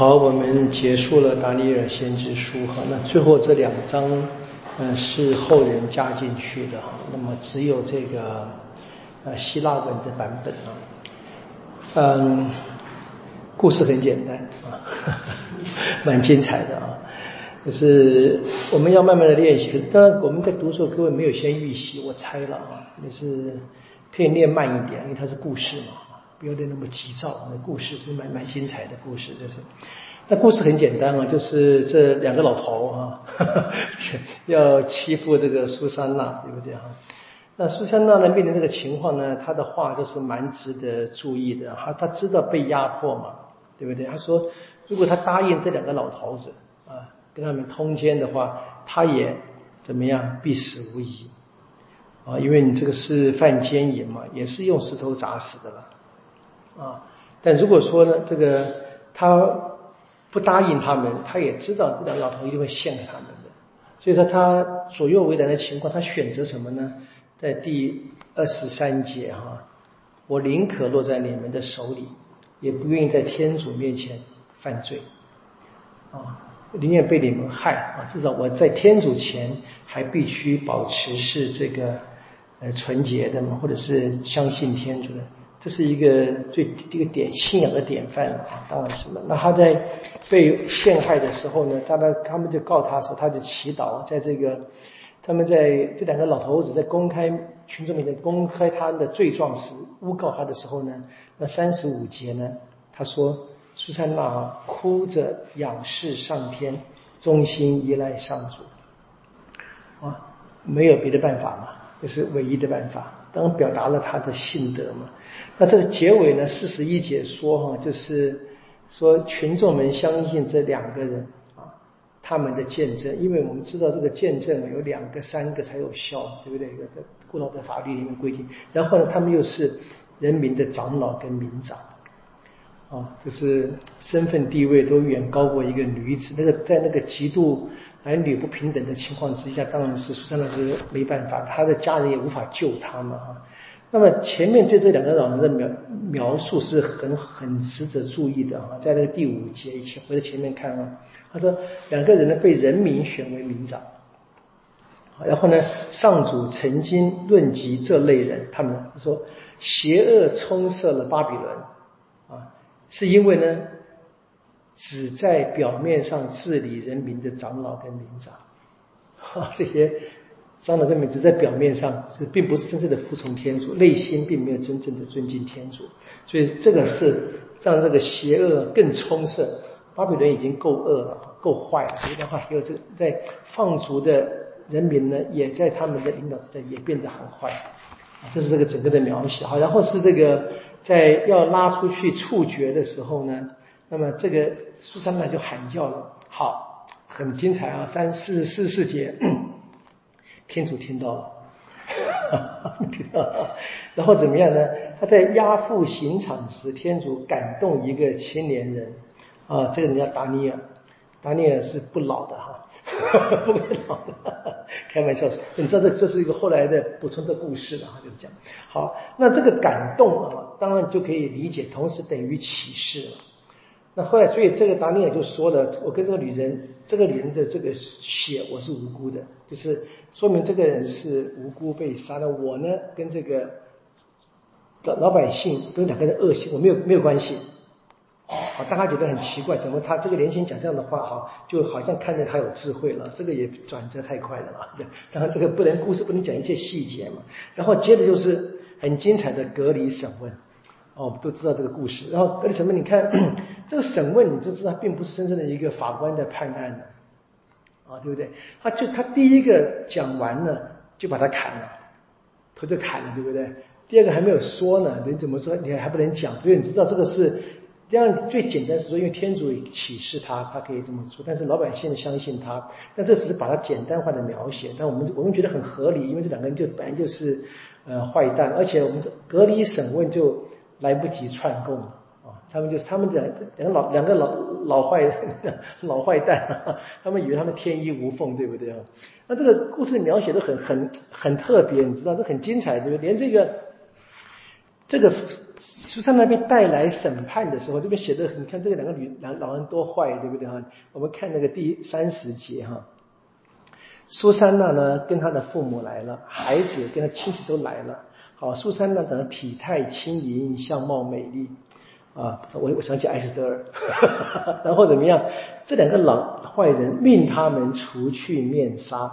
好，我们结束了达尼尔先知书哈，那最后这两章，嗯，是后人加进去的哈，那么只有这个呃希腊文的版本啊，嗯，故事很简单啊，蛮精彩的啊，可是我们要慢慢的练习，当然我们在读的时候各位没有先预习，我猜了啊，那是可以练慢一点，因为它是故事嘛。不要那么急躁，那故事是蛮蛮精彩的故事，就是。那故事很简单啊，就是这两个老头啊，要欺负这个苏珊娜，对不对啊？那苏珊娜呢，面临这个情况呢，她的话就是蛮值得注意的。他他知道被压迫嘛，对不对？她说，如果她答应这两个老头子啊，跟他们通奸的话，他也怎么样，必死无疑啊，因为你这个是犯奸淫嘛，也是用石头砸死的了。啊，但如果说呢，这个他不答应他们，他也知道这老头一定会陷害他们的，所以说他左右为难的情况，他选择什么呢？在第二十三节哈，我宁可落在你们的手里，也不愿意在天主面前犯罪啊，宁愿被你们害啊，至少我在天主前还必须保持是这个呃纯洁的嘛，或者是相信天主的。这是一个最这个典信仰的典范啊，当然是了。那他在被陷害的时候呢，他们他们就告他说，他就祈祷，在这个他们在这两个老头子在公开群众面前公开他的罪状时诬告他的时候呢，那三十五节呢，他说苏珊娜哭着仰视上天，忠心依赖上主啊，没有别的办法嘛，这是唯一的办法，当然表达了他的信德嘛。那这个结尾呢？四十一节说哈，就是说群众们相信这两个人啊，他们的见证，因为我们知道这个见证有两个、三个才有效，对不对？在古老的法律里面规定。然后呢，他们又是人民的长老跟民长啊，就是身份地位都远高过一个女子。那个在那个极度男女不平等的情况之下，当然是苏珊娜是没办法，他的家人也无法救他嘛。啊。那么前面对这两个老人的描描述是很很值得注意的啊，在那个第五节以前，回到前面看啊，他说两个人呢被人民选为民长，然后呢上主曾经论及这类人，他们说邪恶充塞了巴比伦。啊，是因为呢只在表面上治理人民的长老跟民长，哈这些。长老根本只在表面上是，并不是真正的服从天主，内心并没有真正的尊敬天主，所以这个是让这个邪恶更充盛。巴比伦已经够恶了，够坏了，所以的话，还有这个在放逐的人民呢，也在他们的领导之下也变得很坏。这是这个整个的描写。好，然后是这个在要拉出去处决的时候呢，那么这个苏珊娜就喊叫了，好，很精彩啊，三四四四节。天主听到了，听到了，然后怎么样呢？他在押赴刑场时，天主感动一个青年人啊，这个人叫达尼尔，达尼尔是不老的哈，不会老的，开玩笑说，你知道这这是一个后来的补充的故事了哈，就是这样。好，那这个感动啊，当然就可以理解，同时等于启示了。那后来，所以这个达尼尔就说了：“我跟这个女人，这个女人的这个血，我是无辜的，就是说明这个人是无辜被杀的。我呢，跟这个老老百姓都两个人恶性，我没有没有关系。好，大家觉得很奇怪，怎么他这个年轻人讲这样的话？哈，就好像看着他有智慧了。这个也转折太快了嘛。当 然，这个不能故事不能讲一切细节嘛。然后接着就是很精彩的隔离审问。”哦，我们都知道这个故事。然后隔离审问，你看这个审问，你就知道并不是真正的一个法官的判案的，啊，对不对？他就他第一个讲完了，就把他砍了，头就砍了，对不对？第二个还没有说呢，你怎么说？你还不能讲，所以你知道这个是这样最简单是说，因为天主启示他，他可以这么做，但是老百姓相信他。那这只是把它简单化的描写，但我们我们觉得很合理，因为这两个人就本来就是呃坏蛋，而且我们隔离审问就。来不及串供啊！他们就是他们两两个老两个老老坏 老坏蛋，他们以为他们天衣无缝，对不对啊？那这个故事描写的很很很特别，你知道这很精彩，对不对？连这个这个苏珊那边带来审判的时候，这边写的，你看这个两个女两老人多坏，对不对哈？我们看那个第三十节哈，苏珊娜呢跟她的父母来了，孩子跟她亲戚都来了。好，苏珊娜长得体态轻盈，相貌美丽啊，我我想起艾斯德尔，然后怎么样？这两个老坏人命他们除去面纱，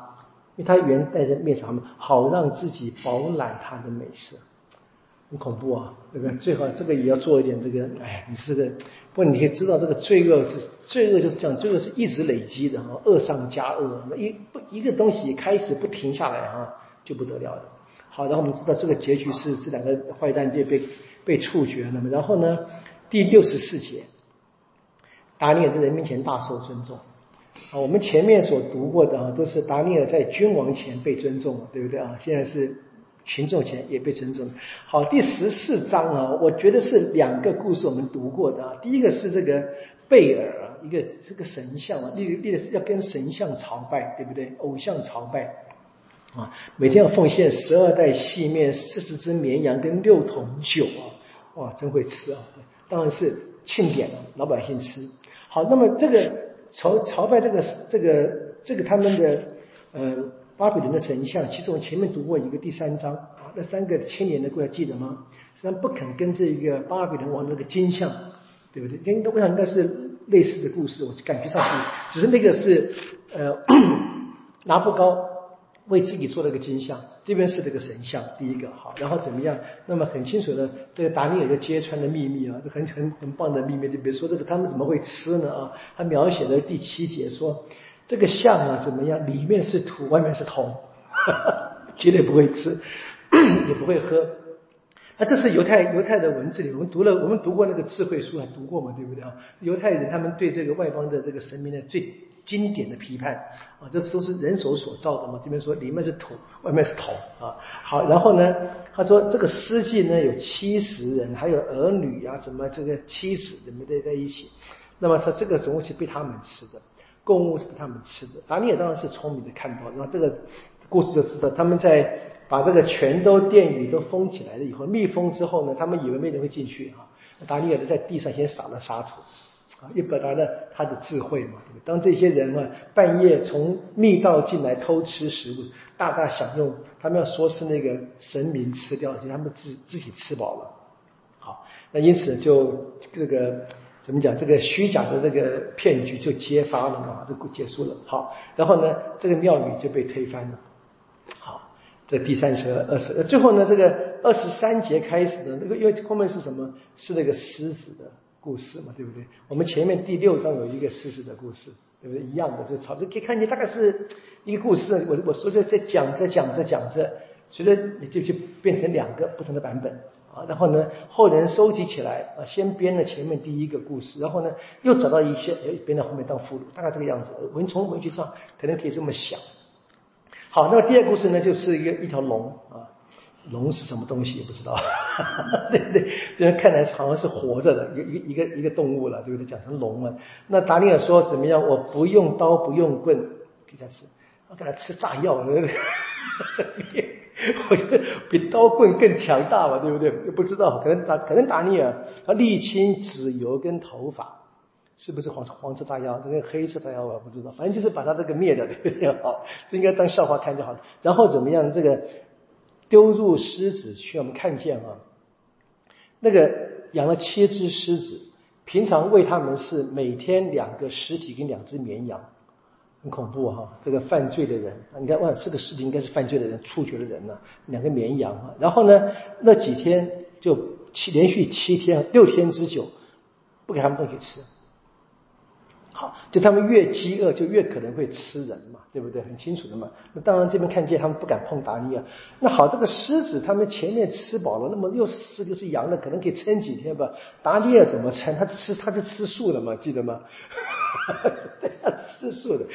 因为他原戴着面纱嘛，好让自己饱览他的美色。很恐怖啊，对不对？最好这个也要做一点这个，哎，你是个，不过你可以知道，这个罪恶是罪恶，就是讲罪恶是一直累积的哈，恶上加恶，一不一个东西开始不停下来啊，就不得了了。好，然后我们知道这个结局是这两个坏蛋就被被处决了嘛。然后呢，第六十四节，达尼尔在人面前大受尊重啊。我们前面所读过的啊，都是达尼尔在君王前被尊重，对不对啊？现在是。群众前也被尊重。好，第十四章啊，我觉得是两个故事我们读过的啊。第一个是这个贝尔，一个是个神像啊，立立的要跟神像朝拜，对不对？偶像朝拜啊，每天要奉献十二袋细面、四十只绵羊跟六桶酒啊，哇，真会吃啊！当然是庆典了，老百姓吃。好，那么这个朝朝拜这个这个这个他们的呃。巴比伦的神像，其实我前面读过一个第三章啊，那三个千年的故事记得吗？实际上不肯跟这一个巴比伦王那个金像，对不对？跟我想应该是类似的故事，我感觉上是，只是那个是呃 拿不高为自己做了个金像，这边是这个神像，第一个好，然后怎么样？那么很清楚的，这个达尼尔就揭穿的秘密啊，这很很很棒的秘密，就比如说这个他们怎么会吃呢啊？他描写的第七节说。这个象啊怎么样？里面是土，外面是铜，绝对不会吃，也不会喝。那这是犹太犹太的文字里，我们读了，我们读过那个智慧书，还读过嘛？对不对啊？犹太人他们对这个外邦的这个神明的最经典的批判啊，这都是人手所造的嘛。这边说里面是土，外面是铜啊。好，然后呢，他说这个诗记呢有七十人，还有儿女啊，什么这个妻子怎么在在一起？那么说这个东西被他们吃的。供物是给他们吃的，达尼尔当然是聪明的看到，那这个故事就知道，他们在把这个全都殿宇都封起来了以后，密封之后呢，他们以为没人会进去啊，达尼尔在地上先撒了沙土，啊，又表达了他的智慧嘛，对不对？当这些人啊半夜从密道进来偷吃食物，大大享用，他们要说是那个神明吃掉，其实他们自自己吃饱了，好，那因此就这个。怎么讲？这个虚假的这个骗局就揭发了嘛？这结束了。好，然后呢，这个庙宇就被推翻了。好，这第三十二十，最后呢，这个二十三节开始的那个，因为后面是什么？是那个狮子的故事嘛，对不对？我们前面第六章有一个狮子的故事，对不对？一样的，就吵着可以看见，大概是一个故事。我我说着在讲着讲着讲着，随着你就就变成两个不同的版本。啊，然后呢，后人收集起来啊，先编了前面第一个故事，然后呢，又找到一些，哎，编到后面当附录，大概这个样子。文从文学上可能可以这么想。好，那么第二个故事呢，就是一个一条龙啊，龙是什么东西也不知道，对 不对？这看来好像是活着的，一一一个一个动物了，对不对？讲成龙了。那达尼尔说怎么样？我不用刀，不用棍给他吃，我给他吃炸药。我觉得比刀棍更强大嘛，对不对？不知道，可能达可能达尼尔，他沥青纸油跟头发，是不是黄色黄色大妖？这个黑色大妖我不知道，反正就是把他这个灭掉，对不对？好，这应该当笑话看就好了。然后怎么样？这个丢入狮子去，我们看见啊，那个养了七只狮子，平常喂他们是每天两个尸体跟两只绵羊。很恐怖哈，这个犯罪的人，你看哇，这个尸体应该是犯罪的人处决的人呢，两个绵羊啊，然后呢，那几天就七连续七天六天之久，不给他们东西吃，就他们越饥饿就越可能会吃人嘛，对不对？很清楚的嘛。那当然这边看见他们不敢碰达尼尔。那好，这个狮子他们前面吃饱了，那么又是就是羊的，可能可以撑几天吧。达尼尔怎么撑？他吃他是吃素的嘛，记得吗？对呀，吃素的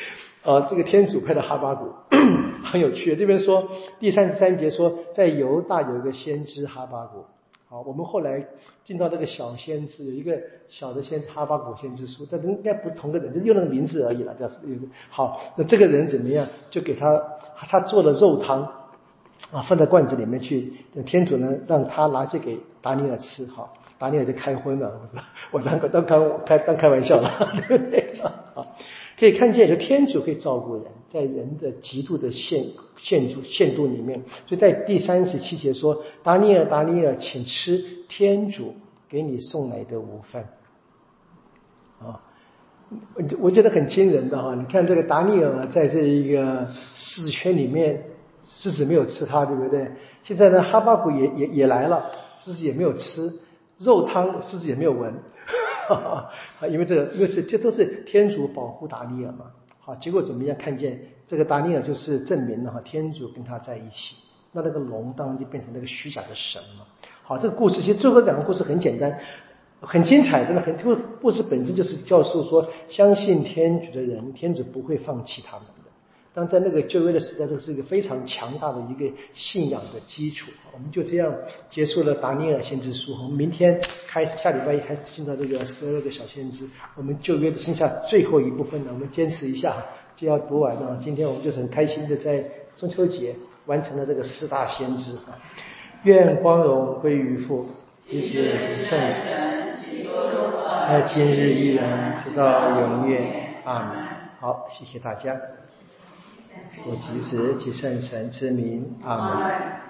啊，这个天主派的哈巴谷 很有趣。这边说第三十三节说，在犹大有一个先知哈巴谷。好，我们后来进到这个小先知，有一个小的先哈巴谷先知书，但应该不同个人，就用那个名字而已了。叫好，那这个人怎么样？就给他他做了肉汤啊，放在罐子里面去。天主呢，让他拿去给达尼尔吃哈，达尼尔就开荤了，我当当开开当开玩笑了，对不对？啊，可以看见，就天主可以照顾人，在人的极度的限限度限度里面，所以在第三十七节说，达尼尔达尼尔，请吃天主给你送来的午饭。啊，我我觉得很惊人的哈，你看这个达尼尔在这一个狮子圈里面，狮子没有吃他，对不对？现在呢，哈巴谷也也也来了，狮子也没有吃肉汤，狮子也没有闻，哈哈，因为这个，因为这这都是天主保护达尼尔嘛。好，结果怎么样？看见这个达尼尔就是证明了哈，天主跟他在一起，那那个龙当然就变成那个虚假的神了。好，这个故事其实最后两个故事很简单。很精彩，真的很。这个故事本身就是教授说，相信天主的人，天主不会放弃他们。当在那个旧约的时代，这是一个非常强大的一个信仰的基础。我们就这样结束了达尼尔先知书。我们明天开始，下礼拜一开始进到这个十二个小先知。我们旧约的剩下最后一部分呢，我们坚持一下就要读完了。今天我们就是很开心的在中秋节完成了这个四大先知。愿光荣归于父，其实是圣神。爱今日依然，直到永远。阿门。好，谢谢大家。我即时即圣神之名。阿门。